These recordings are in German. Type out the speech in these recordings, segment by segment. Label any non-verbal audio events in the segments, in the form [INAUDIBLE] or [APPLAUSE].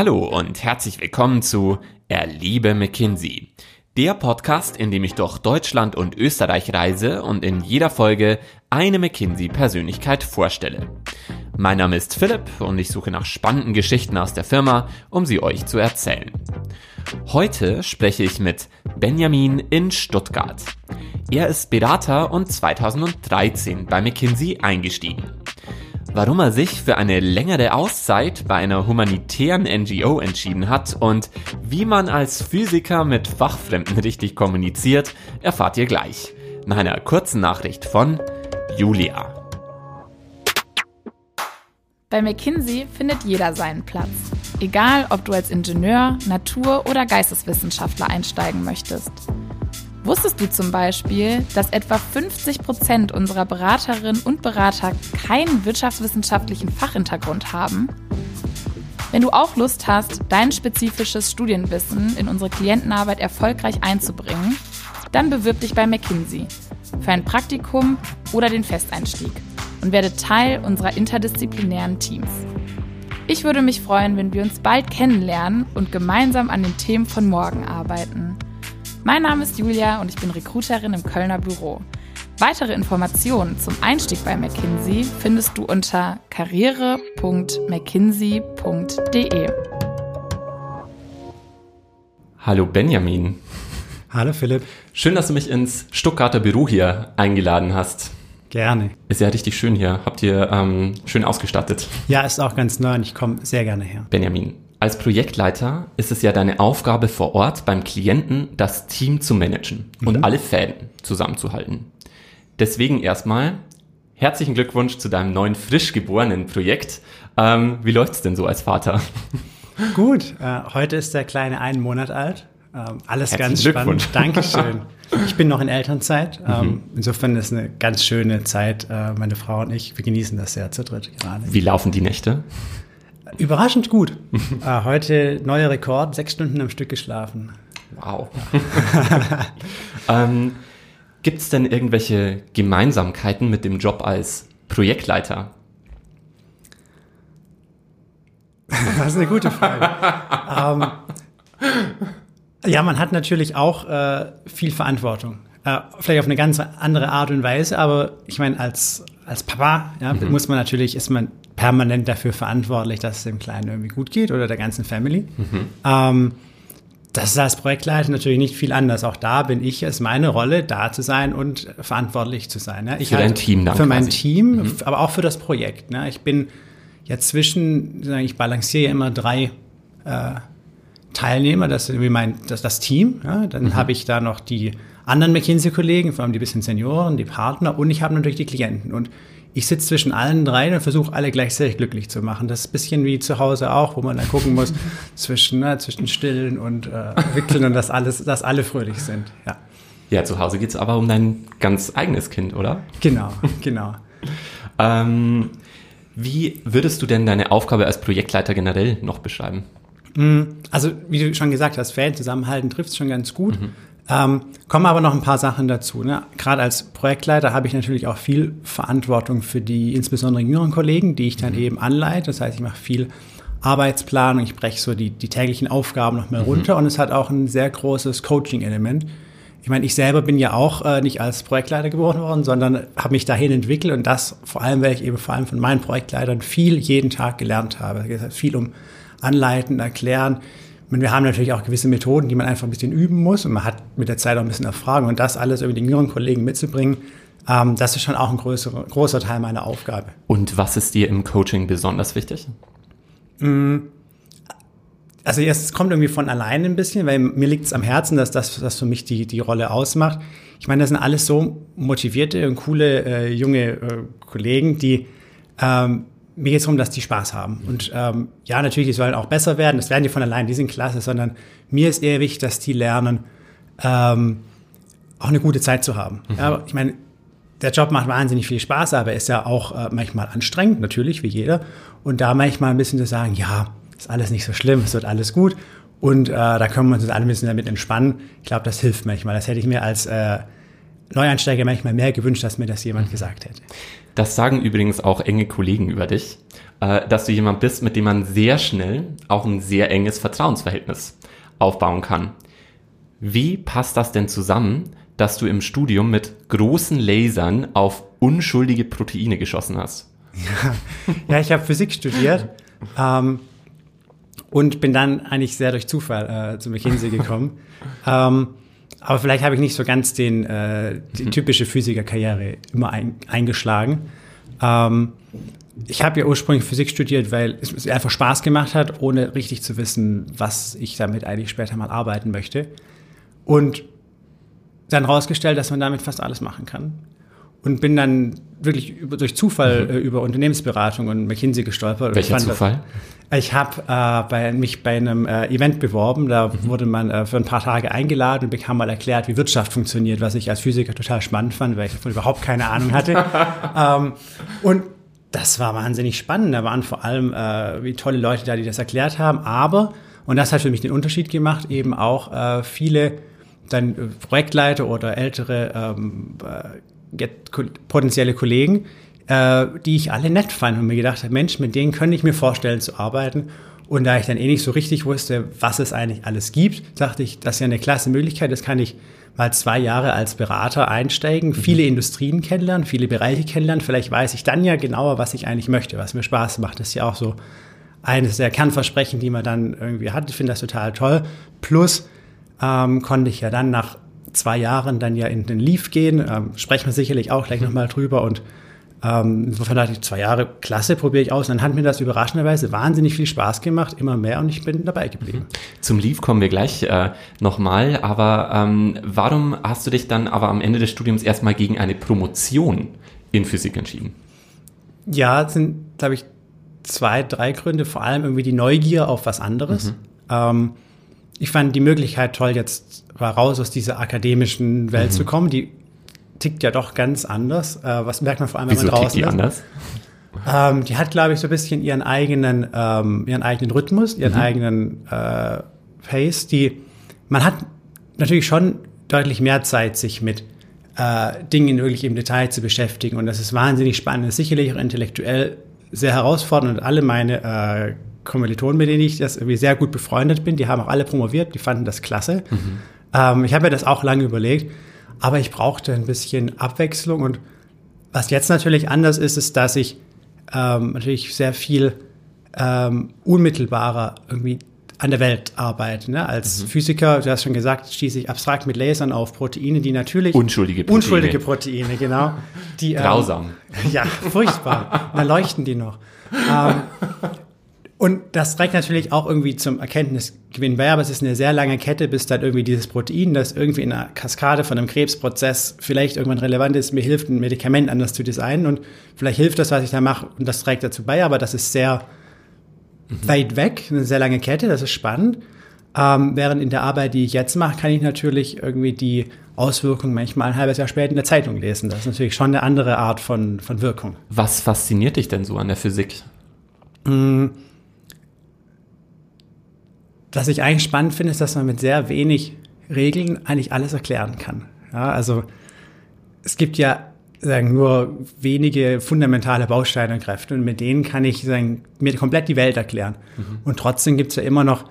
Hallo und herzlich willkommen zu Erliebe McKinsey. Der Podcast, in dem ich durch Deutschland und Österreich reise und in jeder Folge eine McKinsey-Persönlichkeit vorstelle. Mein Name ist Philipp und ich suche nach spannenden Geschichten aus der Firma, um sie euch zu erzählen. Heute spreche ich mit Benjamin in Stuttgart. Er ist Berater und 2013 bei McKinsey eingestiegen. Warum er sich für eine längere Auszeit bei einer humanitären NGO entschieden hat und wie man als Physiker mit Fachfremden richtig kommuniziert, erfahrt ihr gleich. Nach einer kurzen Nachricht von Julia. Bei McKinsey findet jeder seinen Platz. Egal, ob du als Ingenieur, Natur- oder Geisteswissenschaftler einsteigen möchtest. Wusstest du zum Beispiel, dass etwa 50 Prozent unserer Beraterinnen und Berater keinen wirtschaftswissenschaftlichen Fachhintergrund haben? Wenn du auch Lust hast, dein spezifisches Studienwissen in unsere Klientenarbeit erfolgreich einzubringen, dann bewirb dich bei McKinsey für ein Praktikum oder den Festeinstieg und werde Teil unserer interdisziplinären Teams. Ich würde mich freuen, wenn wir uns bald kennenlernen und gemeinsam an den Themen von morgen arbeiten. Mein Name ist Julia und ich bin Recruiterin im Kölner Büro. Weitere Informationen zum Einstieg bei McKinsey findest du unter karriere.mckinsey.de. Hallo Benjamin. Hallo Philipp. Schön, dass du mich ins Stuttgarter Büro hier eingeladen hast. Gerne. Ist ja richtig schön hier. Habt ihr ähm, schön ausgestattet. Ja, ist auch ganz neu und ich komme sehr gerne her. Benjamin, als Projektleiter ist es ja deine Aufgabe vor Ort beim Klienten, das Team zu managen und mhm. alle Fäden zusammenzuhalten. Deswegen erstmal herzlichen Glückwunsch zu deinem neuen frisch geborenen Projekt. Ähm, wie läuft's denn so als Vater? [LAUGHS] Gut, äh, heute ist der Kleine einen Monat alt. Ähm, alles ganz spannend. Dankeschön. [LAUGHS] Ich bin noch in Elternzeit. Ähm, mhm. Insofern ist es eine ganz schöne Zeit. Äh, meine Frau und ich, wir genießen das sehr zu dritt gerade. Wie laufen die Nächte? Überraschend gut. äh, [LAUGHS] heute neuer Rekord, sechs Stunden am Stück geschlafen. Wow. [LAUGHS] ähm, Gibt es denn irgendwelche Gemeinsamkeiten mit dem Job als Projektleiter? Das ist eine gute Frage. ähm, ja, man hat natürlich auch äh, viel Verantwortung. Äh, vielleicht auf eine ganz andere Art und Weise, aber ich meine, als, als Papa ja, mhm. muss man natürlich, ist man permanent dafür verantwortlich, dass es dem Kleinen irgendwie gut geht oder der ganzen Family. Mhm. Ähm, das ist als Projektleiter natürlich nicht viel anders. Auch da bin ich es meine Rolle, da zu sein und verantwortlich zu sein. Ne? Ich für halt, dein Team dann Für mein Team, mhm. aber auch für das Projekt. Ne? Ich bin jetzt zwischen, ich balanciere ja immer drei äh, Teilnehmer, das ist irgendwie mein, das, das Team. Ja? Dann mhm. habe ich da noch die anderen McKinsey-Kollegen, vor allem die bisschen Senioren, die Partner und ich habe natürlich die Klienten. Und ich sitze zwischen allen dreien und versuche alle gleichzeitig glücklich zu machen. Das ist ein bisschen wie zu Hause auch, wo man dann gucken muss [LAUGHS] zwischen, ne, zwischen Stillen und äh, Wickeln und dass alles, dass alle fröhlich sind. Ja, ja zu Hause geht es aber um dein ganz eigenes Kind, oder? Genau, [LAUGHS] genau. ähm, wie würdest du denn deine Aufgabe als Projektleiter generell noch beschreiben? Mm, also, wie du schon gesagt hast, Fan zusammenhalten trifft es schon ganz gut. Mhm. Ähm, kommen aber noch ein paar Sachen dazu. Ne? Gerade als Projektleiter habe ich natürlich auch viel Verantwortung für die insbesondere jüngeren Kollegen, die ich dann mhm. eben anleite. Das heißt, ich mache viel Arbeitsplanung, ich breche so die, die täglichen Aufgaben noch mal mhm. runter und es hat auch ein sehr großes Coaching-Element. Ich meine, ich selber bin ja auch äh, nicht als Projektleiter geboren worden, sondern habe mich dahin entwickelt und das vor allem, weil ich eben vor allem von meinen Projektleitern viel jeden Tag gelernt habe. Es geht viel um Anleiten, Erklären, meine, wir haben natürlich auch gewisse Methoden, die man einfach ein bisschen üben muss und man hat mit der Zeit auch ein bisschen Erfahrung und das alles über den jüngeren Kollegen mitzubringen, ähm, das ist schon auch ein größer, großer Teil meiner Aufgabe. Und was ist dir im Coaching besonders wichtig? Mm, also es kommt irgendwie von alleine ein bisschen, weil mir liegt es am Herzen, dass das, das für mich die, die Rolle ausmacht. Ich meine, das sind alles so motivierte und coole äh, junge äh, Kollegen, die ähm, mir geht es darum, dass die Spaß haben. Und ähm, ja, natürlich, die sollen auch besser werden. Das werden die von allein, die sind klasse, sondern mir ist eher wichtig, dass die lernen, ähm, auch eine gute Zeit zu haben. Mhm. Ja, ich meine, der Job macht wahnsinnig viel Spaß, aber ist ja auch äh, manchmal anstrengend, natürlich, wie jeder. Und da manchmal ein bisschen zu sagen, ja, ist alles nicht so schlimm, es wird alles gut. Und äh, da können wir uns alle ein bisschen damit entspannen. Ich glaube, das hilft manchmal. Das hätte ich mir als, äh, Neueinsteiger manchmal mehr gewünscht, dass mir das jemand mhm. gesagt hätte. Das sagen übrigens auch enge Kollegen über dich, äh, dass du jemand bist, mit dem man sehr schnell auch ein sehr enges Vertrauensverhältnis aufbauen kann. Wie passt das denn zusammen, dass du im Studium mit großen Lasern auf unschuldige Proteine geschossen hast? Ja, [LAUGHS] ja ich habe Physik studiert ähm, und bin dann eigentlich sehr durch Zufall äh, zu McKinsey gekommen. [LAUGHS] ähm, aber vielleicht habe ich nicht so ganz den, äh, die mhm. typische Physikerkarriere immer ein, eingeschlagen. Ähm, ich habe ja ursprünglich Physik studiert, weil es mir einfach Spaß gemacht hat, ohne richtig zu wissen, was ich damit eigentlich später mal arbeiten möchte. Und dann rausgestellt, dass man damit fast alles machen kann. Und bin dann wirklich über, durch Zufall mhm. äh, über Unternehmensberatung und McKinsey gestolpert. Welcher Zufall? Das, ich habe äh, bei, mich bei einem äh, Event beworben. Da mhm. wurde man äh, für ein paar Tage eingeladen und bekam mal erklärt, wie Wirtschaft funktioniert, was ich als Physiker total spannend fand, weil ich davon überhaupt keine Ahnung hatte. [LAUGHS] ähm, und das war wahnsinnig spannend. Da waren vor allem äh, wie tolle Leute da, die das erklärt haben. Aber, und das hat für mich den Unterschied gemacht, eben auch äh, viele dann äh, Projektleiter oder ältere ähm, äh, potenzielle Kollegen, äh, die ich alle nett fand und mir gedacht habe, Mensch, mit denen könnte ich mir vorstellen zu arbeiten. Und da ich dann eh nicht so richtig wusste, was es eigentlich alles gibt, dachte ich, das ist ja eine klasse Möglichkeit, das kann ich mal zwei Jahre als Berater einsteigen, mhm. viele Industrien kennenlernen, viele Bereiche kennenlernen. Vielleicht weiß ich dann ja genauer, was ich eigentlich möchte, was mir Spaß macht. Das ist ja auch so eines der Kernversprechen, die man dann irgendwie hat. Ich finde das total toll. Plus ähm, konnte ich ja dann nach zwei Jahren dann ja in den Leaf gehen. Ähm, sprechen wir sicherlich auch gleich nochmal drüber und ähm, insofern dachte ich, zwei Jahre, klasse, probiere ich aus. Und dann hat mir das überraschenderweise wahnsinnig viel Spaß gemacht, immer mehr und ich bin dabei geblieben. Mhm. Zum Leaf kommen wir gleich äh, nochmal, aber ähm, warum hast du dich dann aber am Ende des Studiums erstmal gegen eine Promotion in Physik entschieden? Ja, es sind, glaube ich, zwei, drei Gründe. Vor allem irgendwie die Neugier auf was anderes. Mhm. Ähm, ich fand die Möglichkeit toll, jetzt raus aus dieser akademischen Welt mhm. zu kommen. Die tickt ja doch ganz anders. Äh, was merkt man vor allem, wenn Wieso man draußen tickt die ist. anders? Ähm, die hat, glaube ich, so ein bisschen ihren eigenen, ähm, ihren eigenen Rhythmus, ihren mhm. eigenen äh, Pace. Die, man hat natürlich schon deutlich mehr Zeit, sich mit äh, Dingen wirklich im Detail zu beschäftigen. Und das ist wahnsinnig spannend. Das ist sicherlich auch intellektuell sehr herausfordernd. Und alle meine äh, Kommilitonen, mit denen ich das irgendwie sehr gut befreundet bin, die haben auch alle promoviert, die fanden das klasse. Mhm. Ähm, ich habe mir das auch lange überlegt, aber ich brauchte ein bisschen Abwechslung und was jetzt natürlich anders ist, ist, dass ich ähm, natürlich sehr viel ähm, unmittelbarer irgendwie an der Welt arbeite. Ne? Als mhm. Physiker, du hast schon gesagt, schieße ich abstrakt mit Lasern auf Proteine, die natürlich unschuldige Proteine, unschuldige Proteine genau. Die, [LAUGHS] ähm, Grausam. [LAUGHS] ja, furchtbar. da leuchten die noch. Ähm, und das trägt natürlich auch irgendwie zum Erkenntnisgewinn bei, aber es ist eine sehr lange Kette, bis dann irgendwie dieses Protein, das irgendwie in einer Kaskade von einem Krebsprozess vielleicht irgendwann relevant ist, mir hilft, ein Medikament anders zu designen und vielleicht hilft das, was ich da mache und das trägt dazu bei, aber das ist sehr mhm. weit weg, eine sehr lange Kette, das ist spannend. Ähm, während in der Arbeit, die ich jetzt mache, kann ich natürlich irgendwie die Auswirkungen manchmal ein halbes Jahr später in der Zeitung lesen. Das ist natürlich schon eine andere Art von, von Wirkung. Was fasziniert dich denn so an der Physik? Mhm was ich eigentlich spannend finde, ist, dass man mit sehr wenig Regeln eigentlich alles erklären kann. Ja, also es gibt ja sagen, nur wenige fundamentale Bausteine und Kräfte und mit denen kann ich sagen, mir komplett die Welt erklären. Mhm. Und trotzdem gibt es ja immer noch,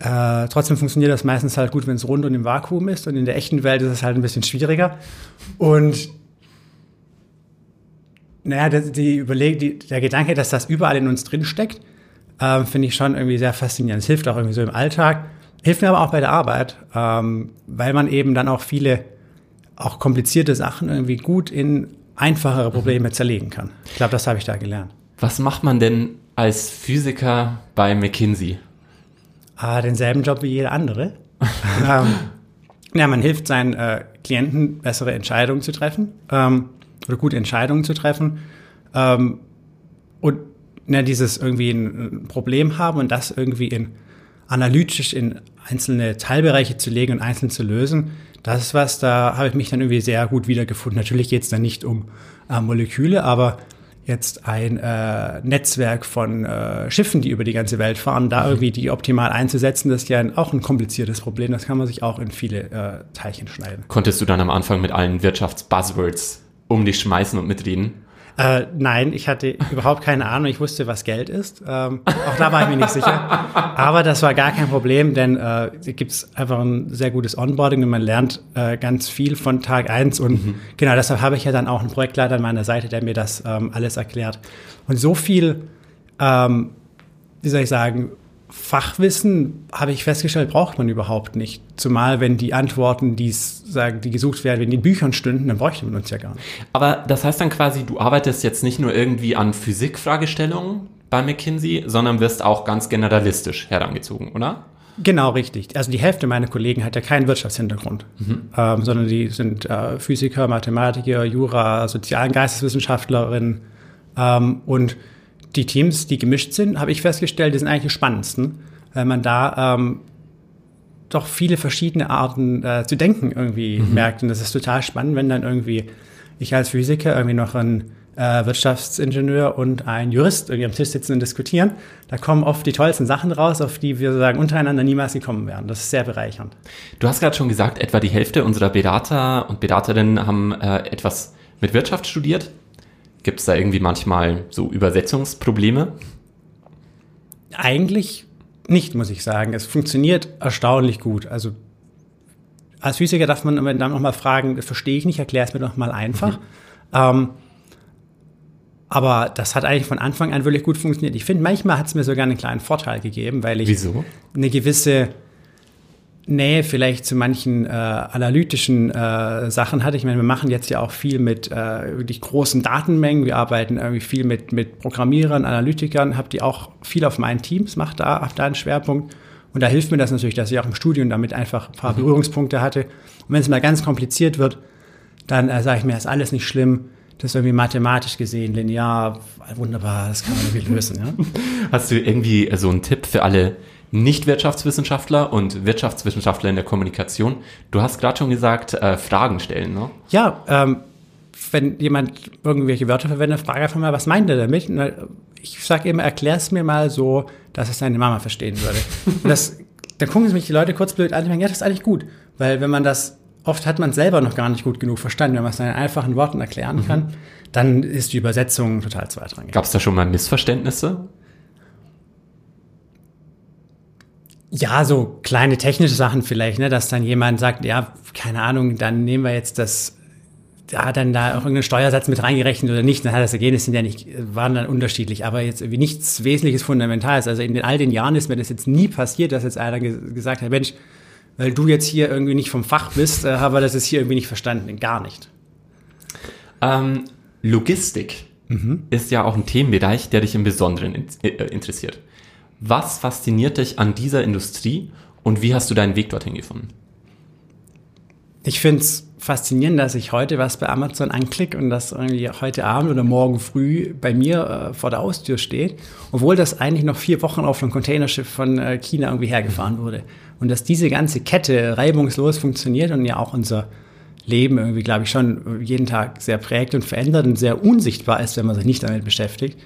äh, trotzdem funktioniert das meistens halt gut, wenn es rund und im Vakuum ist und in der echten Welt ist es halt ein bisschen schwieriger. Und naja, die, die Überleg die, der Gedanke, dass das überall in uns drin steckt, ähm, finde ich schon irgendwie sehr faszinierend. Es hilft auch irgendwie so im Alltag, hilft mir aber auch bei der Arbeit, ähm, weil man eben dann auch viele, auch komplizierte Sachen irgendwie gut in einfachere Probleme mhm. zerlegen kann. Ich glaube, das habe ich da gelernt. Was macht man denn als Physiker bei McKinsey? Ah, denselben Job wie jeder andere. [LAUGHS] ähm, ja, man hilft seinen äh, Klienten, bessere Entscheidungen zu treffen ähm, oder gute Entscheidungen zu treffen. Ähm, und ne, dieses irgendwie ein Problem haben und das irgendwie in analytisch in einzelne Teilbereiche zu legen und einzeln zu lösen, das ist was, da habe ich mich dann irgendwie sehr gut wiedergefunden. Natürlich geht es dann nicht um äh, Moleküle, aber jetzt ein äh, Netzwerk von äh, Schiffen, die über die ganze Welt fahren, da irgendwie die optimal einzusetzen, das ist ja auch ein kompliziertes Problem. Das kann man sich auch in viele äh, Teilchen schneiden. Konntest du dann am Anfang mit allen Wirtschaftsbuzzwords um dich schmeißen und mitreden? Äh, nein, ich hatte überhaupt keine Ahnung. Ich wusste, was Geld ist. Ähm, auch da war ich mir nicht sicher. Aber das war gar kein Problem, denn äh, gibt es einfach ein sehr gutes Onboarding und man lernt äh, ganz viel von Tag eins. Und mhm. genau deshalb habe ich ja dann auch einen Projektleiter an meiner Seite, der mir das ähm, alles erklärt. Und so viel, ähm, wie soll ich sagen, Fachwissen, habe ich festgestellt, braucht man überhaupt nicht. Zumal, wenn die Antworten, die sagen, die gesucht werden, in den Büchern stünden, dann bräuchte man uns ja gar nicht. Aber das heißt dann quasi, du arbeitest jetzt nicht nur irgendwie an Physikfragestellungen bei McKinsey, sondern wirst auch ganz generalistisch herangezogen, oder? Genau, richtig. Also die Hälfte meiner Kollegen hat ja keinen Wirtschaftshintergrund, mhm. ähm, sondern die sind äh, Physiker, Mathematiker, Jura, Sozial- und Geisteswissenschaftlerinnen ähm, und die Teams, die gemischt sind, habe ich festgestellt, die sind eigentlich die spannendsten, weil man da ähm, doch viele verschiedene Arten äh, zu denken irgendwie mhm. merkt. Und das ist total spannend, wenn dann irgendwie ich als Physiker irgendwie noch ein äh, Wirtschaftsingenieur und ein Jurist irgendwie am Tisch sitzen und diskutieren. Da kommen oft die tollsten Sachen raus, auf die wir sagen untereinander niemals gekommen wären. Das ist sehr bereichernd. Du hast gerade schon gesagt, etwa die Hälfte unserer Berater und Beraterinnen haben äh, etwas mit Wirtschaft studiert. Gibt es da irgendwie manchmal so Übersetzungsprobleme? Eigentlich nicht, muss ich sagen. Es funktioniert erstaunlich gut. Also als Physiker darf man dann nochmal fragen, das verstehe ich nicht, erklär es mir doch mal einfach. Mhm. Ähm, aber das hat eigentlich von Anfang an wirklich gut funktioniert. Ich finde, manchmal hat es mir sogar einen kleinen Vorteil gegeben, weil ich Wieso? eine gewisse Nähe vielleicht zu manchen äh, analytischen äh, Sachen hatte. Ich meine, wir machen jetzt ja auch viel mit äh, wirklich großen Datenmengen. Wir arbeiten irgendwie viel mit, mit Programmierern, Analytikern, habe die auch viel auf meinen Teams, mache da, hab da einen Schwerpunkt. Und da hilft mir das natürlich, dass ich auch im Studium damit einfach ein paar mhm. Berührungspunkte hatte. Und wenn es mal ganz kompliziert wird, dann äh, sage ich mir, ist alles nicht schlimm. Das ist irgendwie mathematisch gesehen, linear, wunderbar, das kann man irgendwie lösen. Ja? [LAUGHS] Hast du irgendwie so einen Tipp für alle nicht-Wirtschaftswissenschaftler und Wirtschaftswissenschaftler in der Kommunikation. Du hast gerade schon gesagt, äh, Fragen stellen, ne? Ja, ähm, wenn jemand irgendwelche Wörter verwendet, frage einfach mal, was meint er damit? Ich sage immer, erklär es mir mal so, dass es seine Mama verstehen würde. [LAUGHS] das, dann gucken sich die Leute kurz blöd an und sagen, ja, das ist eigentlich gut. Weil wenn man das, oft hat man selber noch gar nicht gut genug verstanden, wenn man es in einfachen Worten erklären mhm. kann, dann ist die Übersetzung total zweitrangig. Gab es da schon mal Missverständnisse? Ja, so kleine technische Sachen vielleicht, ne, dass dann jemand sagt, ja, keine Ahnung, dann nehmen wir jetzt das, ja, dann da auch irgendeinen Steuersatz mit reingerechnet oder nicht, dann hat das Ergebnis sind ja nicht, waren dann unterschiedlich, aber jetzt irgendwie nichts Wesentliches Fundamentales. Also in all den Jahren ist mir das jetzt nie passiert, dass jetzt einer gesagt hat, Mensch, weil du jetzt hier irgendwie nicht vom Fach bist, äh, habe das jetzt hier irgendwie nicht verstanden. Gar nicht. Ähm, Logistik mhm. ist ja auch ein Themenbereich, der dich im Besonderen in, äh, interessiert. Was fasziniert dich an dieser Industrie und wie hast du deinen Weg dorthin gefunden? Ich finde es faszinierend, dass ich heute was bei Amazon anklicke und das irgendwie heute Abend oder morgen früh bei mir äh, vor der Haustür steht, obwohl das eigentlich noch vier Wochen auf einem Containerschiff von äh, China irgendwie hergefahren wurde. Und dass diese ganze Kette reibungslos funktioniert und ja auch unser Leben irgendwie, glaube ich, schon jeden Tag sehr prägt und verändert und sehr unsichtbar ist, wenn man sich nicht damit beschäftigt.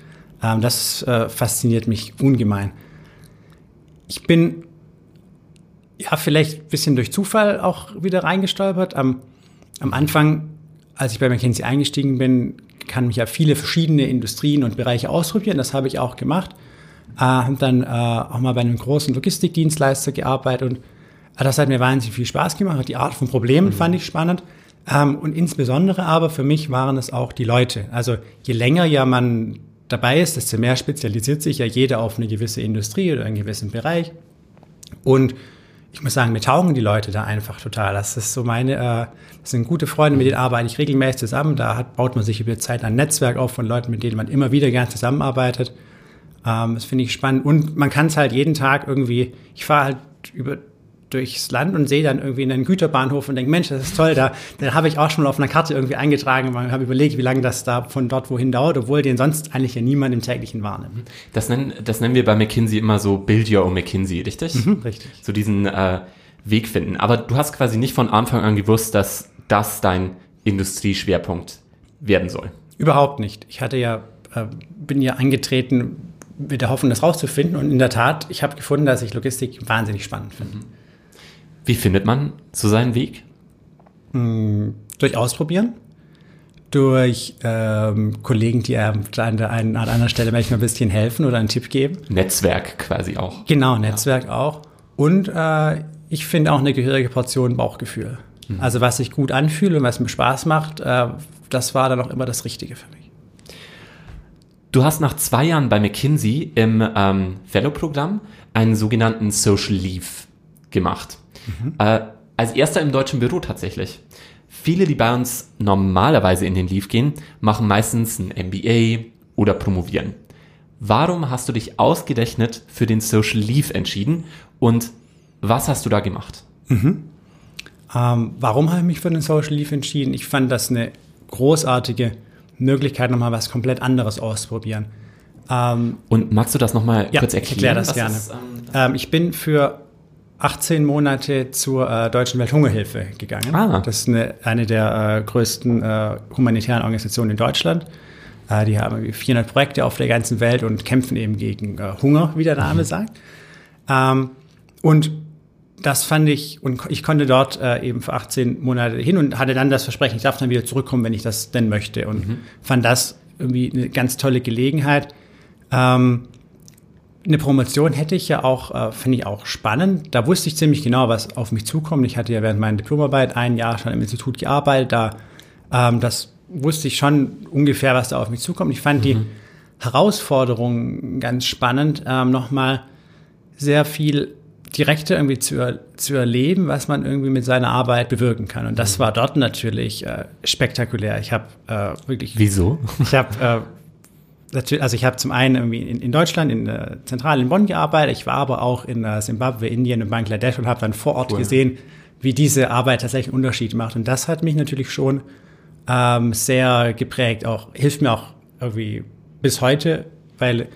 Ähm, das äh, fasziniert mich ungemein. Ich bin ja vielleicht ein bisschen durch Zufall auch wieder reingestolpert. Am, am Anfang, als ich bei McKinsey eingestiegen bin, kann mich ja viele verschiedene Industrien und Bereiche ausprobieren. Das habe ich auch gemacht. Äh, habe dann äh, auch mal bei einem großen Logistikdienstleister gearbeitet und äh, das hat mir wahnsinnig viel Spaß gemacht. Die Art von Problemen mhm. fand ich spannend. Ähm, und insbesondere aber für mich waren es auch die Leute. Also je länger ja man dabei ist, desto mehr spezialisiert sich ja jeder auf eine gewisse Industrie oder einen gewissen Bereich. Und ich muss sagen, mir taugen die Leute da einfach total. Das ist so meine, äh, das sind gute Freunde, mit denen arbeite ich regelmäßig zusammen. Da hat, baut man sich über die Zeit ein Netzwerk auf von Leuten, mit denen man immer wieder gern zusammenarbeitet. Ähm, das finde ich spannend. Und man kann es halt jeden Tag irgendwie, ich fahre halt über durchs Land und sehe dann irgendwie einen Güterbahnhof und denke, Mensch, das ist toll, da, da habe ich auch schon mal auf einer Karte irgendwie eingetragen und habe überlegt, wie lange das da von dort wohin dauert, obwohl den sonst eigentlich ja niemand im täglichen wahrnimmt. Das nennen, das nennen wir bei McKinsey immer so Build Your Own McKinsey, richtig? Mhm, richtig. So diesen äh, Weg finden. Aber du hast quasi nicht von Anfang an gewusst, dass das dein Industrieschwerpunkt werden soll. Überhaupt nicht. Ich hatte ja äh, bin ja angetreten mit der Hoffnung, das rauszufinden. Und in der Tat, ich habe gefunden, dass ich Logistik wahnsinnig spannend finde. Wie findet man so seinen Weg? Hm, durch Ausprobieren, durch ähm, Kollegen, die einem an der einen an einer Stelle manchmal ein bisschen helfen oder einen Tipp geben. Netzwerk quasi auch. Genau, Netzwerk ja. auch. Und äh, ich finde auch eine gehörige Portion Bauchgefühl. Mhm. Also was sich gut anfühlt und was mir Spaß macht, äh, das war dann auch immer das Richtige für mich. Du hast nach zwei Jahren bei McKinsey im ähm, Fellow-Programm einen sogenannten Social Leave gemacht. Mhm. Äh, als erster im deutschen Büro tatsächlich. Viele, die bei uns normalerweise in den Leave gehen, machen meistens ein MBA oder promovieren. Warum hast du dich ausgerechnet für den Social Leave entschieden und was hast du da gemacht? Mhm. Ähm, warum habe ich mich für den Social Leave entschieden? Ich fand das eine großartige Möglichkeit, nochmal was komplett anderes auszuprobieren. Ähm, und magst du das nochmal ja, kurz erklären? Ich erkläre das gerne. Ist, ähm, ich bin für 18 Monate zur äh, Deutschen Welthungerhilfe gegangen. Ah. Das ist eine, eine der äh, größten äh, humanitären Organisationen in Deutschland. Äh, die haben 400 Projekte auf der ganzen Welt und kämpfen eben gegen äh, Hunger, wie der Name mhm. sagt. Ähm, und das fand ich, und ich konnte dort äh, eben für 18 Monate hin und hatte dann das Versprechen, ich darf dann wieder zurückkommen, wenn ich das denn möchte. Und mhm. fand das irgendwie eine ganz tolle Gelegenheit. Ähm, eine Promotion hätte ich ja auch, äh, finde ich auch spannend. Da wusste ich ziemlich genau, was auf mich zukommt. Ich hatte ja während meiner Diplomarbeit ein Jahr schon im Institut gearbeitet. Da, ähm, das wusste ich schon ungefähr, was da auf mich zukommt. Ich fand mhm. die Herausforderung ganz spannend, ähm, nochmal sehr viel direkter irgendwie zu, zu erleben, was man irgendwie mit seiner Arbeit bewirken kann. Und das mhm. war dort natürlich äh, spektakulär. Ich habe äh, wirklich. Wieso? Ich habe äh, also ich habe zum einen irgendwie in, in Deutschland, in der Zentrale in Bonn gearbeitet, ich war aber auch in Simbabwe, äh, Indien und Bangladesch und habe dann vor Ort cool. gesehen, wie diese Arbeit tatsächlich einen Unterschied macht. Und das hat mich natürlich schon ähm, sehr geprägt, auch hilft mir auch irgendwie bis heute, weil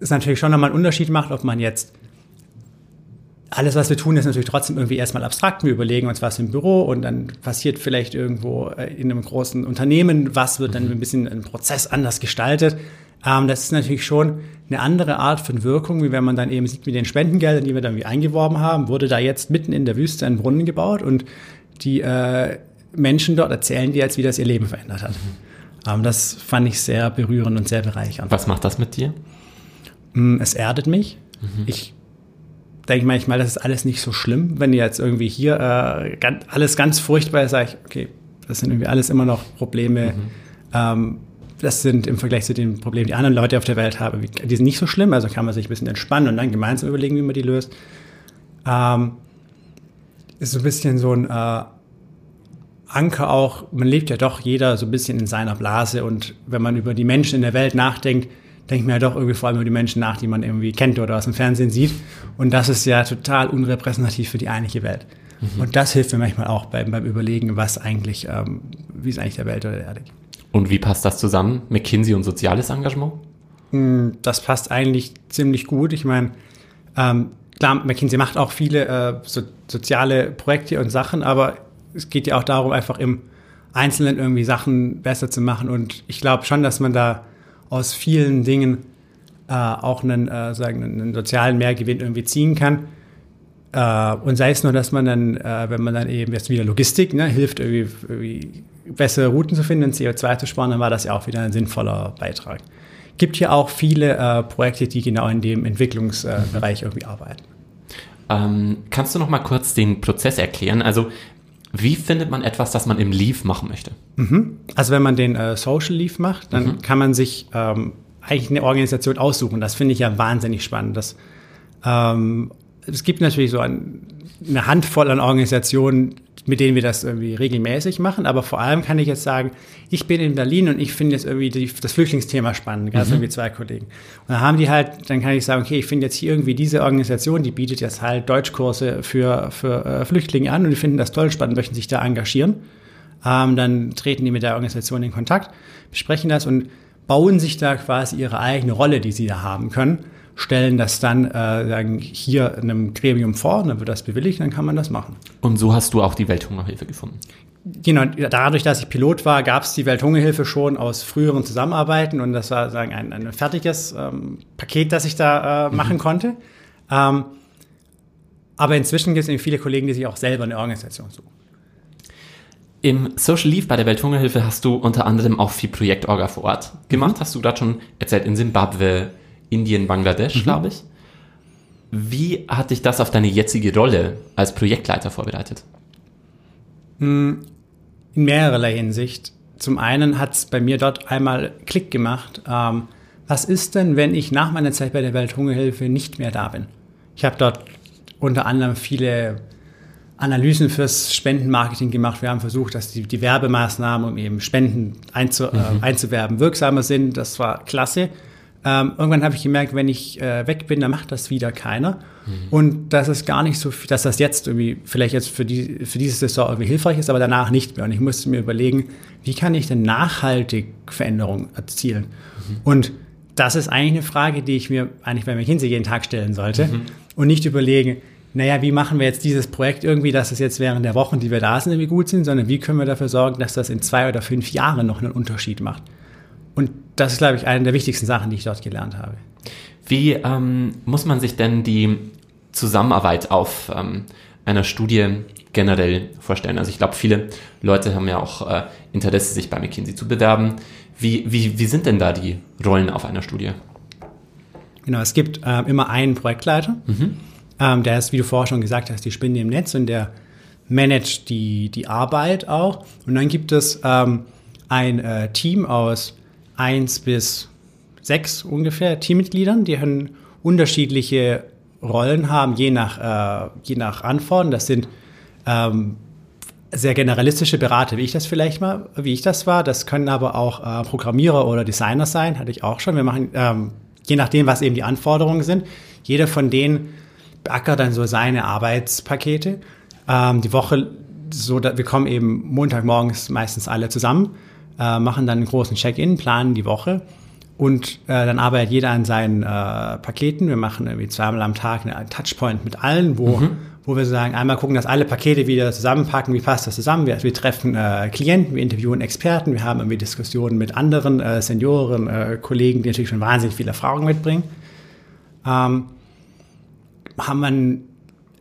es natürlich schon nochmal einen Unterschied macht, ob man jetzt alles, was wir tun, ist natürlich trotzdem irgendwie erstmal abstrakt. Wir überlegen uns was im Büro und dann passiert vielleicht irgendwo äh, in einem großen Unternehmen, was wird dann ein bisschen ein Prozess anders gestaltet. Ähm, das ist natürlich schon eine andere Art von Wirkung, wie wenn man dann eben sieht, mit den Spendengeldern, die wir dann wie eingeworben haben, wurde da jetzt mitten in der Wüste ein Brunnen gebaut und die äh, Menschen dort erzählen dir jetzt, wie das ihr Leben verändert hat. Ähm, das fand ich sehr berührend und sehr bereichernd. Was macht das mit dir? Mm, es erdet mich. Mhm. Ich denke ich manchmal, das ist alles nicht so schlimm. Wenn jetzt irgendwie hier äh, ganz, alles ganz furchtbar ist, sage ich, okay, das sind irgendwie alles immer noch Probleme. Mhm. Ähm, das sind im Vergleich zu den Problemen, die anderen Leute auf der Welt haben, die sind nicht so schlimm. Also kann man sich ein bisschen entspannen und dann gemeinsam überlegen, wie man die löst. Ähm, ist so ein bisschen so ein äh, Anker auch. Man lebt ja doch jeder so ein bisschen in seiner Blase und wenn man über die Menschen in der Welt nachdenkt, denkt man ja doch irgendwie vor allem über die Menschen nach, die man irgendwie kennt oder aus dem Fernsehen sieht. Und das ist ja total unrepräsentativ für die eigentliche Welt. Mhm. Und das hilft mir manchmal auch beim, beim Überlegen, was eigentlich, ähm, wie es eigentlich der Welt oder der Erde. Und wie passt das zusammen? McKinsey und soziales Engagement? Hm, das passt eigentlich ziemlich gut. Ich meine, ähm, klar, McKinsey macht auch viele äh, so, soziale Projekte und Sachen, aber es geht ja auch darum, einfach im Einzelnen irgendwie Sachen besser zu machen. Und ich glaube schon, dass man da aus vielen Dingen äh, auch einen, äh, sagen, einen sozialen Mehrgewinn irgendwie ziehen kann. Äh, und sei es nur, dass man dann, äh, wenn man dann eben jetzt wieder Logistik ne, hilft, irgendwie, irgendwie bessere Routen zu finden, CO2 zu sparen, dann war das ja auch wieder ein sinnvoller Beitrag. Gibt hier auch viele äh, Projekte, die genau in dem Entwicklungsbereich irgendwie arbeiten. Ähm, kannst du noch mal kurz den Prozess erklären? Also wie findet man etwas, das man im Leaf machen möchte? Mhm. Also wenn man den äh, Social Leaf macht, dann mhm. kann man sich ähm, eigentlich eine Organisation aussuchen. Das finde ich ja wahnsinnig spannend. Das, ähm, es gibt natürlich so ein, eine Handvoll an Organisationen, mit denen wir das irgendwie regelmäßig machen. Aber vor allem kann ich jetzt sagen, ich bin in Berlin und ich finde jetzt irgendwie die, das Flüchtlingsthema spannend, ganz mhm. irgendwie zwei Kollegen. Und dann haben die halt, dann kann ich sagen, okay, ich finde jetzt hier irgendwie diese Organisation, die bietet jetzt halt Deutschkurse für, für äh, Flüchtlinge an und die finden das toll spannend, möchten sich da engagieren. Ähm, dann treten die mit der Organisation in Kontakt, besprechen das und bauen sich da quasi ihre eigene Rolle, die sie da haben können stellen das dann äh, sagen, hier einem Gremium vor, dann wird das bewilligt, dann kann man das machen. Und so hast du auch die Welthungerhilfe gefunden? genau, dadurch, dass ich Pilot war, gab es die Welthungerhilfe schon aus früheren Zusammenarbeiten und das war sagen ein, ein fertiges ähm, Paket, das ich da äh, machen mhm. konnte. Ähm, aber inzwischen gibt es eben viele Kollegen, die sich auch selber eine Organisation suchen. Im Social Leave bei der Welthungerhilfe hast du unter anderem auch viel Projektorga vor Ort gemacht. Mhm. Hast du gerade schon erzählt in Simbabwe, Indien, Bangladesch, mhm. glaube ich. Wie hat dich das auf deine jetzige Rolle als Projektleiter vorbereitet? Hm, in mehrerlei Hinsicht. Zum einen hat es bei mir dort einmal Klick gemacht. Ähm, was ist denn, wenn ich nach meiner Zeit bei der Welthungerhilfe nicht mehr da bin? Ich habe dort unter anderem viele Analysen fürs Spendenmarketing gemacht. Wir haben versucht, dass die, die Werbemaßnahmen, um eben Spenden einzu, äh, mhm. äh, einzuwerben, wirksamer sind. Das war klasse. Ähm, irgendwann habe ich gemerkt, wenn ich äh, weg bin, dann macht das wieder keiner. Mhm. Und dass es gar nicht so, dass das jetzt irgendwie vielleicht jetzt für, die, für diese Saison irgendwie hilfreich ist, aber danach nicht mehr. Und ich musste mir überlegen, wie kann ich denn nachhaltig Veränderungen erzielen? Mhm. Und das ist eigentlich eine Frage, die ich mir eigentlich bei McKinsey jeden Tag stellen sollte mhm. und nicht überlegen, naja, wie machen wir jetzt dieses Projekt irgendwie, dass es jetzt während der Wochen, die wir da sind, irgendwie gut sind, sondern wie können wir dafür sorgen, dass das in zwei oder fünf Jahren noch einen Unterschied macht. Das ist, glaube ich, eine der wichtigsten Sachen, die ich dort gelernt habe. Wie ähm, muss man sich denn die Zusammenarbeit auf ähm, einer Studie generell vorstellen? Also ich glaube, viele Leute haben ja auch äh, Interesse, sich bei McKinsey zu bewerben. Wie, wie, wie sind denn da die Rollen auf einer Studie? Genau, es gibt äh, immer einen Projektleiter. Mhm. Ähm, der ist, wie du vorher schon gesagt hast, die Spinne im Netz und der managt die, die Arbeit auch. Und dann gibt es ähm, ein äh, Team aus eins bis sechs ungefähr Teammitgliedern, die können unterschiedliche Rollen haben, je nach, äh, je nach Anforderungen. Das sind ähm, sehr generalistische Berater, wie ich das vielleicht mal, wie ich das war. Das können aber auch äh, Programmierer oder Designer sein, hatte ich auch schon. Wir machen, ähm, je nachdem, was eben die Anforderungen sind. Jeder von denen beackert dann so seine Arbeitspakete. Ähm, die Woche, so, wir kommen eben Montagmorgens meistens alle zusammen äh, machen dann einen großen Check-in, planen die Woche und äh, dann arbeitet jeder an seinen äh, Paketen. Wir machen irgendwie zweimal am Tag einen Touchpoint mit allen, wo, mhm. wo wir sagen, einmal gucken, dass alle Pakete wieder zusammenpacken, wie passt das zusammen. Wir, wir treffen äh, Klienten, wir interviewen Experten, wir haben irgendwie Diskussionen mit anderen äh, Senioren, äh, Kollegen, die natürlich schon wahnsinnig viel Erfahrung mitbringen. Ähm, haben wir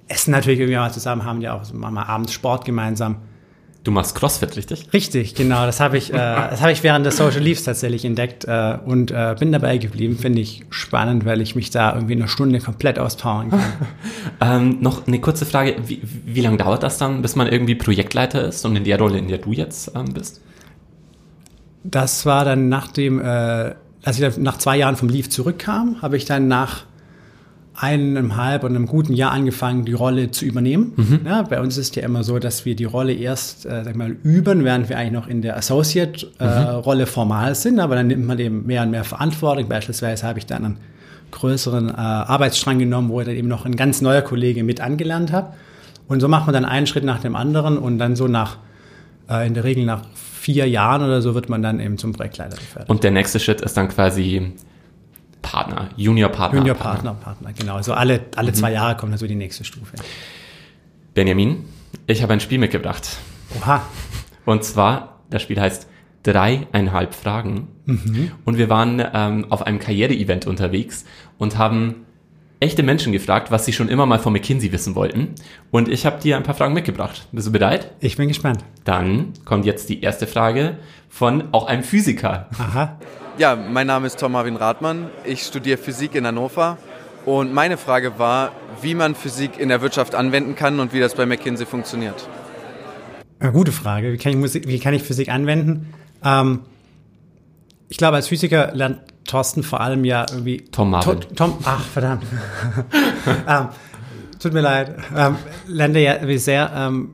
essen natürlich irgendwie mal zusammen, haben ja auch machen wir abends Sport gemeinsam. Du machst CrossFit, richtig? Richtig, genau. Das habe ich, äh, das ich während des Social Leaves tatsächlich entdeckt äh, und äh, bin dabei geblieben. Finde ich spannend, weil ich mich da irgendwie eine Stunde komplett auspowern kann. [LAUGHS] ähm, noch eine kurze Frage. Wie, wie lange dauert das dann, bis man irgendwie Projektleiter ist und in der Rolle, in der du jetzt ähm, bist? Das war dann nach dem, äh, als ich dann nach zwei Jahren vom Leave zurückkam, habe ich dann nach eineinhalb und einem guten Jahr angefangen, die Rolle zu übernehmen. Mhm. Ja, bei uns ist ja immer so, dass wir die Rolle erst, äh, sag mal, üben, während wir eigentlich noch in der Associate-Rolle äh, mhm. formal sind. Aber dann nimmt man eben mehr und mehr Verantwortung. Beispielsweise habe ich dann einen größeren äh, Arbeitsstrang genommen, wo ich dann eben noch ein ganz neuer Kollege mit angelernt habe. Und so macht man dann einen Schritt nach dem anderen und dann so nach, äh, in der Regel nach vier Jahren oder so wird man dann eben zum Projektleiter befördert. Und der nächste Schritt ist dann quasi Partner, Junior-Partner. Junior-Partner, Partner, genau. Also alle, alle mhm. zwei Jahre kommt dann so die nächste Stufe. Benjamin, ich habe ein Spiel mitgebracht. Oha. Und zwar, das Spiel heißt dreieinhalb Fragen. Mhm. Und wir waren ähm, auf einem Karriere-Event unterwegs und haben echte Menschen gefragt, was sie schon immer mal von McKinsey wissen wollten. Und ich habe dir ein paar Fragen mitgebracht. Bist du bereit? Ich bin gespannt. Dann kommt jetzt die erste Frage von auch einem Physiker. Aha. Ja, mein Name ist Tom Marvin Rathmann. Ich studiere Physik in Hannover. Und meine Frage war, wie man Physik in der Wirtschaft anwenden kann und wie das bei McKinsey funktioniert. Eine gute Frage. Wie kann ich, Musik, wie kann ich Physik anwenden? Ähm, ich glaube, als Physiker lernt Thorsten vor allem ja irgendwie. Tom Marvin. To, Tom, ach, verdammt. [LAUGHS] ähm, tut mir leid. Ähm, lernt er ja irgendwie sehr ähm,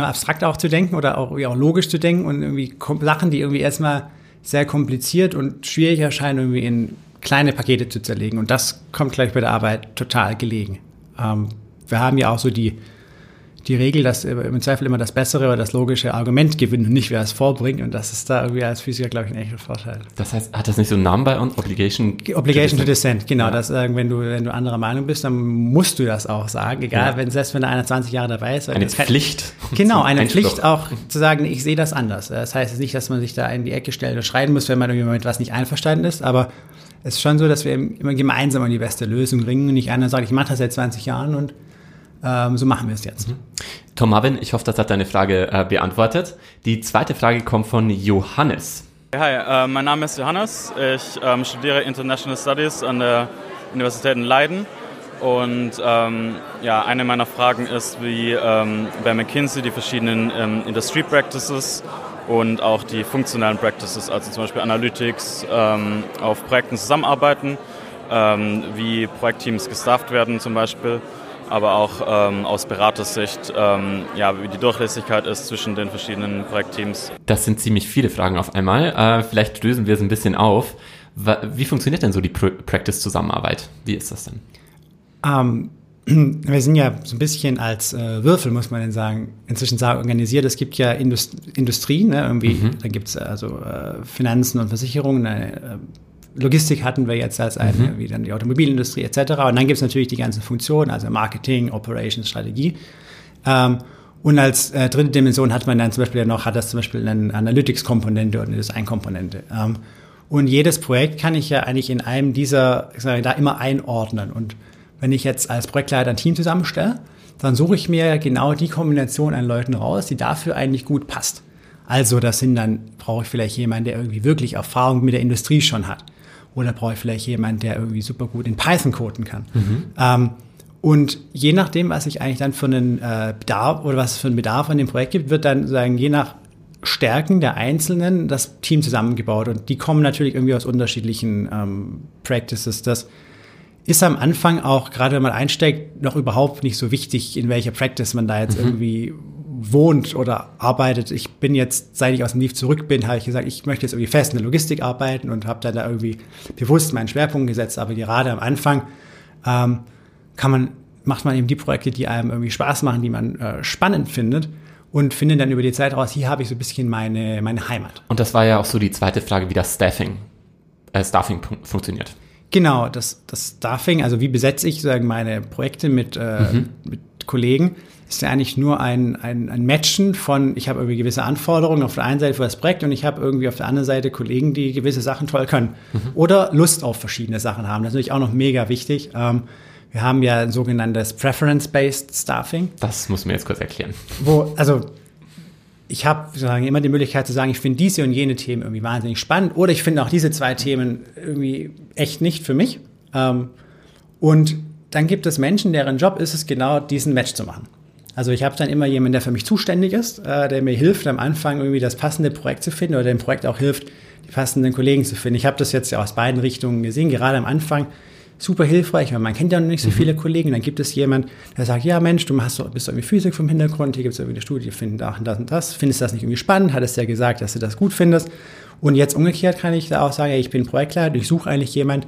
abstrakt auch zu denken oder auch, auch logisch zu denken und irgendwie Sachen, die irgendwie erstmal sehr kompliziert und schwierig erscheinen, irgendwie in kleine Pakete zu zerlegen. Und das kommt gleich bei der Arbeit total gelegen. Ähm, wir haben ja auch so die, die Regel, dass im Zweifel immer das bessere oder das logische Argument gewinnt und nicht wer es vorbringt. Und das ist da irgendwie als Physiker, glaube ich, ein echter Vorteil. Das heißt, hat das nicht so einen Namen bei uns? Obligation? Obligation to Dissent, genau. Ja. Dass, äh, wenn, du, wenn du anderer Meinung bist, dann musst du das auch sagen. Egal, ja. wenn selbst wenn einer 20 Jahre dabei ist. Eine Pflicht. [LAUGHS] Genau, eine Pflicht auch zu sagen, ich sehe das anders. Das heißt nicht, dass man sich da in die Ecke stellt und schreien muss, wenn man irgendwie mit was nicht einverstanden ist, aber es ist schon so, dass wir immer gemeinsam an die beste Lösung ringen und nicht einer sagt, ich mache das seit 20 Jahren und ähm, so machen wir es jetzt. Mhm. Tom Marvin, ich hoffe, das hat deine Frage äh, beantwortet. Die zweite Frage kommt von Johannes. Hi, äh, mein Name ist Johannes. Ich ähm, studiere International Studies an der Universität in Leiden. Und ähm, ja, eine meiner Fragen ist, wie ähm, bei McKinsey die verschiedenen ähm, Industry Practices und auch die funktionalen Practices, also zum Beispiel Analytics, ähm, auf Projekten zusammenarbeiten, ähm, wie Projektteams gestafft werden zum Beispiel aber auch ähm, aus Beratersicht, ähm, ja, wie die Durchlässigkeit ist zwischen den verschiedenen Projektteams. Das sind ziemlich viele Fragen auf einmal. Äh, vielleicht lösen wir es ein bisschen auf. Wie funktioniert denn so die Practice-Zusammenarbeit? Wie ist das denn? Um ähm, [CLEARS THROAT] wir sind ja so ein bisschen als äh, Würfel, muss man denn sagen, inzwischen sagen, organisiert. Es gibt ja Indust Industrie, ne, irgendwie, mhm. da gibt es also äh, Finanzen und Versicherungen, äh, Logistik hatten wir jetzt als eine, mhm. wie dann die Automobilindustrie etc. Und dann gibt es natürlich die ganzen Funktionen, also Marketing, Operations, Strategie. Ähm, und als äh, dritte Dimension hat man dann zum Beispiel noch, hat das zum Beispiel eine Analytics-Komponente oder eine Design-Komponente. Ähm, und jedes Projekt kann ich ja eigentlich in einem dieser, ich sage, da immer einordnen. Und wenn ich jetzt als Projektleiter ein Team zusammenstelle, dann suche ich mir genau die Kombination an Leuten raus, die dafür eigentlich gut passt. Also das sind dann, brauche ich vielleicht jemanden, der irgendwie wirklich Erfahrung mit der Industrie schon hat. Oder brauche ich vielleicht jemanden, der irgendwie super gut in Python coden kann. Mhm. Ähm, und je nachdem, was ich eigentlich dann für einen äh, Bedarf oder was es für einen Bedarf an dem Projekt gibt, wird dann sagen, je nach Stärken der Einzelnen das Team zusammengebaut. Und die kommen natürlich irgendwie aus unterschiedlichen ähm, Practices. Das ist am Anfang auch, gerade wenn man einsteigt, noch überhaupt nicht so wichtig, in welcher Practice man da jetzt mhm. irgendwie wohnt oder arbeitet. Ich bin jetzt, seit ich aus dem Leaf zurück bin, habe ich gesagt, ich möchte jetzt irgendwie fest in der Logistik arbeiten und habe dann da irgendwie bewusst meinen Schwerpunkt gesetzt. Aber gerade am Anfang ähm, kann man, macht man eben die Projekte, die einem irgendwie Spaß machen, die man äh, spannend findet und findet dann über die Zeit raus, hier habe ich so ein bisschen meine, meine Heimat. Und das war ja auch so die zweite Frage, wie das Staffing, äh, Staffing funktioniert. Genau, das, das Staffing, also wie besetze ich sozusagen meine Projekte mit, äh, mhm. mit Kollegen ist ja eigentlich nur ein, ein, ein Matchen von, ich habe irgendwie gewisse Anforderungen auf der einen Seite für das Projekt und ich habe irgendwie auf der anderen Seite Kollegen, die gewisse Sachen toll können. Mhm. Oder Lust auf verschiedene Sachen haben. Das ist natürlich auch noch mega wichtig. Ähm, wir haben ja ein sogenanntes Preference-Based Staffing. Das muss mir jetzt kurz erklären. Wo, also ich habe immer die Möglichkeit zu sagen, ich finde diese und jene Themen irgendwie wahnsinnig spannend oder ich finde auch diese zwei Themen irgendwie echt nicht für mich. Ähm, und dann gibt es Menschen, deren Job ist es genau, diesen Match zu machen. Also ich habe dann immer jemanden, der für mich zuständig ist, äh, der mir hilft, am Anfang irgendwie das passende Projekt zu finden oder dem Projekt auch hilft, die passenden Kollegen zu finden. Ich habe das jetzt ja aus beiden Richtungen gesehen, gerade am Anfang super hilfreich, weil man kennt ja noch nicht so mhm. viele Kollegen. Dann gibt es jemand, der sagt, ja Mensch, du hast, bist irgendwie Physik vom Hintergrund, hier gibt es irgendwie eine Studie, finden da und das und das. Findest du das nicht irgendwie spannend? Hattest ja gesagt, dass du das gut findest. Und jetzt umgekehrt kann ich da auch sagen, ja, ich bin Projektleiter, ich suche eigentlich jemand,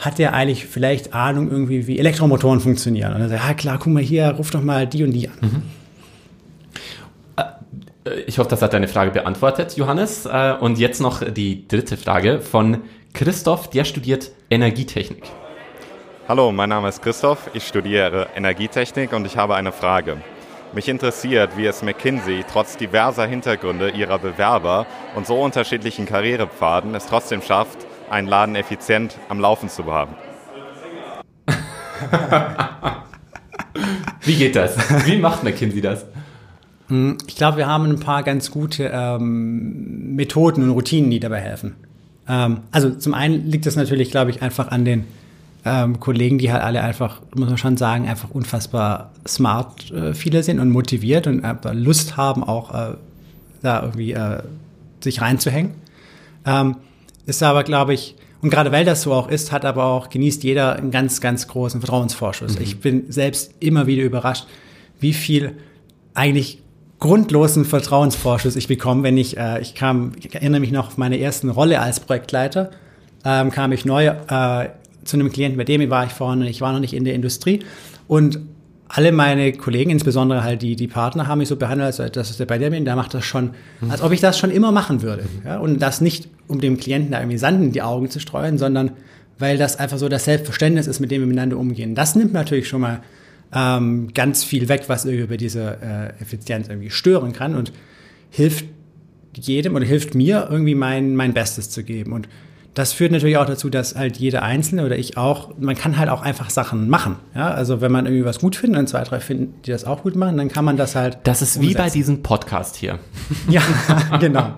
hat der eigentlich vielleicht Ahnung irgendwie, wie Elektromotoren funktionieren? Und er sagt, ja klar, guck mal hier, ruf doch mal die und die an. Mhm. Äh, ich hoffe, das hat deine Frage beantwortet, Johannes. Äh, und jetzt noch die dritte Frage von Christoph, der studiert Energietechnik. Hallo, mein Name ist Christoph, ich studiere Energietechnik und ich habe eine Frage. Mich interessiert, wie es McKinsey trotz diverser Hintergründe ihrer Bewerber und so unterschiedlichen Karrierepfaden es trotzdem schafft, einen Laden effizient am Laufen zu haben. [LAUGHS] Wie geht das? Wie macht McKinsey das? Hm, ich glaube, wir haben ein paar ganz gute ähm, Methoden und Routinen, die dabei helfen. Ähm, also zum einen liegt das natürlich, glaube ich, einfach an den ähm, Kollegen, die halt alle einfach, muss man schon sagen, einfach unfassbar smart äh, viele sind und motiviert und äh, Lust haben, auch äh, da irgendwie äh, sich reinzuhängen. Ähm, ist aber, glaube ich, und gerade weil das so auch ist, hat aber auch, genießt jeder einen ganz, ganz großen Vertrauensvorschuss. Mhm. Ich bin selbst immer wieder überrascht, wie viel eigentlich grundlosen Vertrauensvorschuss ich bekomme, wenn ich, äh, ich kam, ich erinnere mich noch auf meine ersten Rolle als Projektleiter, ähm, kam ich neu äh, zu einem Klienten, bei dem war ich vorne, ich war noch nicht in der Industrie und alle meine Kollegen, insbesondere halt die, die Partner, haben mich so behandelt, als das ist der Benjamin, der macht das schon, als ob ich das schon immer machen würde. Ja? Und das nicht, um dem Klienten da irgendwie Sand in die Augen zu streuen, sondern weil das einfach so das Selbstverständnis ist, mit dem wir miteinander umgehen. Das nimmt natürlich schon mal ähm, ganz viel weg, was irgendwie diese äh, Effizienz irgendwie stören kann und hilft jedem oder hilft mir irgendwie mein, mein Bestes zu geben. Und das führt natürlich auch dazu, dass halt jeder Einzelne oder ich auch, man kann halt auch einfach Sachen machen. Ja? Also wenn man irgendwie was gut findet und zwei, drei finden, die das auch gut machen, dann kann man das halt. Das ist umsetzen. wie bei diesem Podcast hier. [LAUGHS] Ja, genau.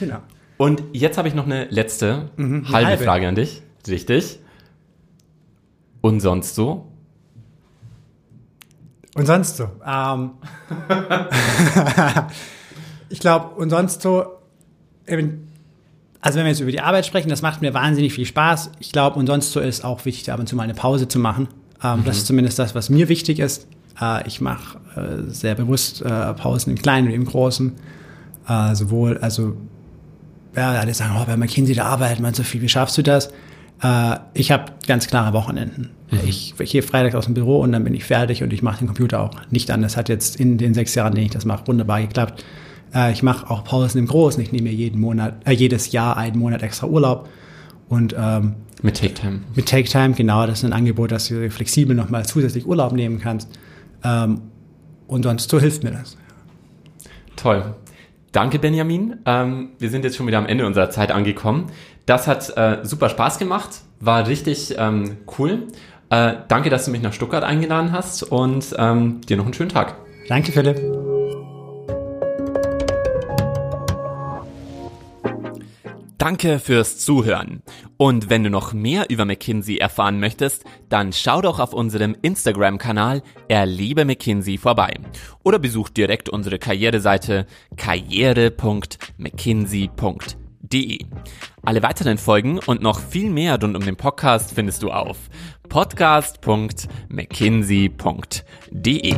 genau. Und jetzt habe ich noch eine letzte mhm, halbe, halbe Frage an dich. Richtig. Und sonst so? Und sonst so. Ähm, [LAUGHS] ich glaube, und sonst so, also wenn wir jetzt über die Arbeit sprechen, das macht mir wahnsinnig viel Spaß. Ich glaube, und sonst so ist auch wichtig, ab und zu mal eine Pause zu machen. Ähm, mhm. Das ist zumindest das, was mir wichtig ist. Äh, ich mache äh, sehr bewusst äh, Pausen im Kleinen und im Großen. Äh, sowohl, also, ja, alle sagen, oh, bei McKinsey, da arbeitet man so viel, wie schaffst du das? Äh, ich habe ganz klare Wochenenden. Mhm. Ich, ich gehe freitags aus dem Büro und dann bin ich fertig und ich mache den Computer auch nicht an. Das hat jetzt in den sechs Jahren, in denen ich das mache, wunderbar geklappt. Äh, ich mache auch Pausen im Großen. Ich nehme mir jeden Monat, äh, jedes Jahr einen Monat extra Urlaub. Und ähm, mit Take Time. Mit Take Time, genau. Das ist ein Angebot, dass du flexibel nochmal zusätzlich Urlaub nehmen kannst. Ähm, und sonst so hilft mir das. Toll. Danke, Benjamin. Ähm, wir sind jetzt schon wieder am Ende unserer Zeit angekommen. Das hat äh, super Spaß gemacht, war richtig ähm, cool. Äh, danke, dass du mich nach Stuttgart eingeladen hast und ähm, dir noch einen schönen Tag. Danke, Philipp. Danke fürs Zuhören. Und wenn du noch mehr über McKinsey erfahren möchtest, dann schau doch auf unserem Instagram-Kanal Erlebe McKinsey vorbei. Oder besuch direkt unsere Karriereseite karriere.mckinsey.de. Alle weiteren Folgen und noch viel mehr rund um den Podcast findest du auf podcast.mckinsey.de.